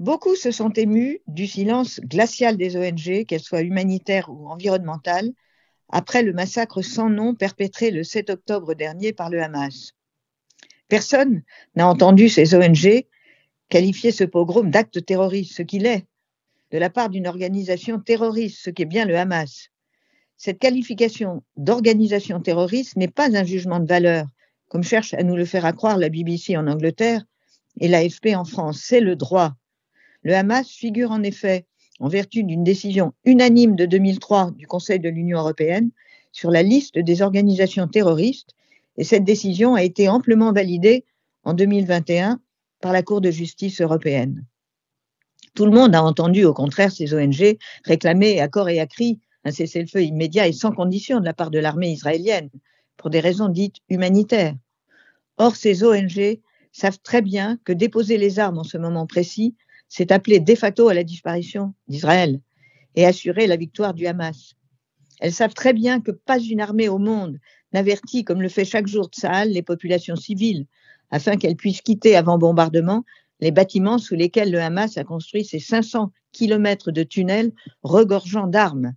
Beaucoup se sont émus du silence glacial des ONG, qu'elles soient humanitaires ou environnementales, après le massacre sans nom perpétré le 7 octobre dernier par le Hamas. Personne n'a entendu ces ONG qualifier ce pogrom d'acte terroriste, ce qu'il est, de la part d'une organisation terroriste, ce qui est bien le Hamas. Cette qualification d'organisation terroriste n'est pas un jugement de valeur, comme cherche à nous le faire accroire la BBC en Angleterre et l'AFP en France. C'est le droit. Le Hamas figure en effet, en vertu d'une décision unanime de 2003 du Conseil de l'Union européenne, sur la liste des organisations terroristes et cette décision a été amplement validée en 2021 par la Cour de justice européenne. Tout le monde a entendu, au contraire, ces ONG réclamer à corps et à cri un cessez-le-feu immédiat et sans condition de la part de l'armée israélienne, pour des raisons dites humanitaires. Or, ces ONG savent très bien que déposer les armes en ce moment précis, c'est appeler de facto à la disparition d'Israël et assurer la victoire du Hamas. Elles savent très bien que pas une armée au monde n'avertit, comme le fait chaque jour Tsahal, les populations civiles, afin qu'elles puissent quitter avant bombardement les bâtiments sous lesquels le Hamas a construit ses 500 kilomètres de tunnels regorgeant d'armes.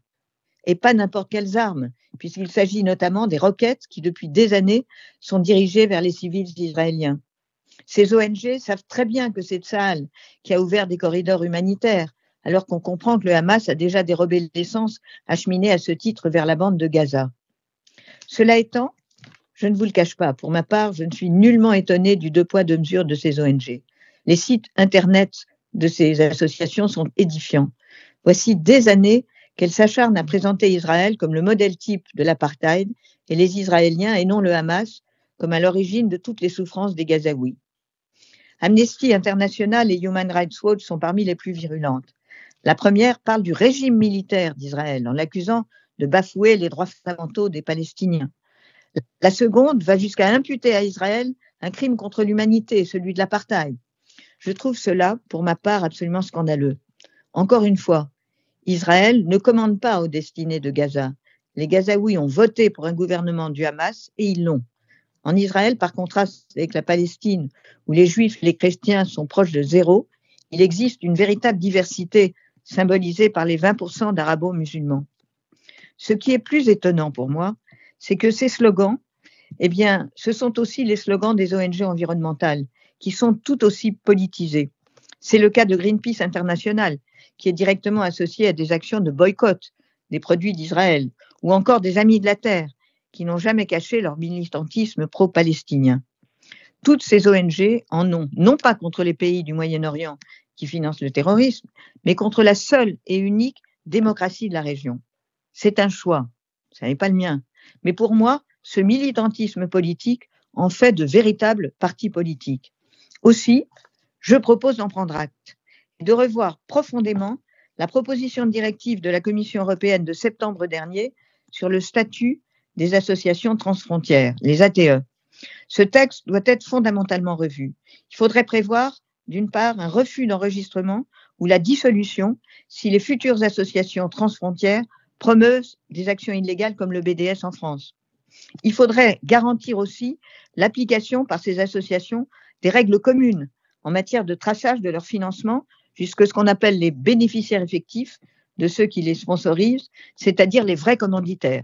Et pas n'importe quelles armes, puisqu'il s'agit notamment des roquettes qui, depuis des années, sont dirigées vers les civils israéliens. Ces ONG savent très bien que c'est Tsahal qui a ouvert des corridors humanitaires, alors qu'on comprend que le Hamas a déjà dérobé l'essence acheminée à ce titre vers la bande de Gaza. Cela étant, je ne vous le cache pas, pour ma part, je ne suis nullement étonné du deux poids, deux mesures de ces ONG. Les sites Internet de ces associations sont édifiants. Voici des années qu'elles s'acharnent à présenter Israël comme le modèle type de l'apartheid et les Israéliens et non le Hamas comme à l'origine de toutes les souffrances des Gazaouis. Amnesty International et Human Rights Watch sont parmi les plus virulentes. La première parle du régime militaire d'Israël en l'accusant de bafouer les droits fondamentaux des Palestiniens. La seconde va jusqu'à imputer à Israël un crime contre l'humanité, celui de l'apartheid. Je trouve cela, pour ma part, absolument scandaleux. Encore une fois, Israël ne commande pas aux destinées de Gaza. Les Gazaouis ont voté pour un gouvernement du Hamas et ils l'ont. En Israël, par contraste avec la Palestine, où les juifs et les chrétiens sont proches de zéro, il existe une véritable diversité symbolisée par les 20% d'arabo-musulmans. Ce qui est plus étonnant pour moi, c'est que ces slogans, eh bien, ce sont aussi les slogans des ONG environnementales, qui sont tout aussi politisés. C'est le cas de Greenpeace International, qui est directement associé à des actions de boycott des produits d'Israël, ou encore des Amis de la Terre, qui n'ont jamais caché leur militantisme pro-palestinien. Toutes ces ONG en ont, non pas contre les pays du Moyen-Orient qui financent le terrorisme, mais contre la seule et unique démocratie de la région. C'est un choix, ce n'est pas le mien. Mais pour moi, ce militantisme politique en fait de véritables partis politiques. Aussi, je propose d'en prendre acte et de revoir profondément la proposition de directive de la Commission européenne de septembre dernier sur le statut des associations transfrontières, les ATE. Ce texte doit être fondamentalement revu. Il faudrait prévoir, d'une part, un refus d'enregistrement ou la dissolution si les futures associations transfrontières promeuvent des actions illégales comme le BDS en France. Il faudrait garantir aussi l'application par ces associations des règles communes en matière de traçage de leur financement jusque ce qu'on appelle les bénéficiaires effectifs de ceux qui les sponsorisent, c'est-à-dire les vrais commanditaires.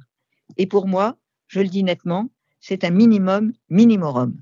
Et pour moi, je le dis nettement, c'est un minimum minimorum.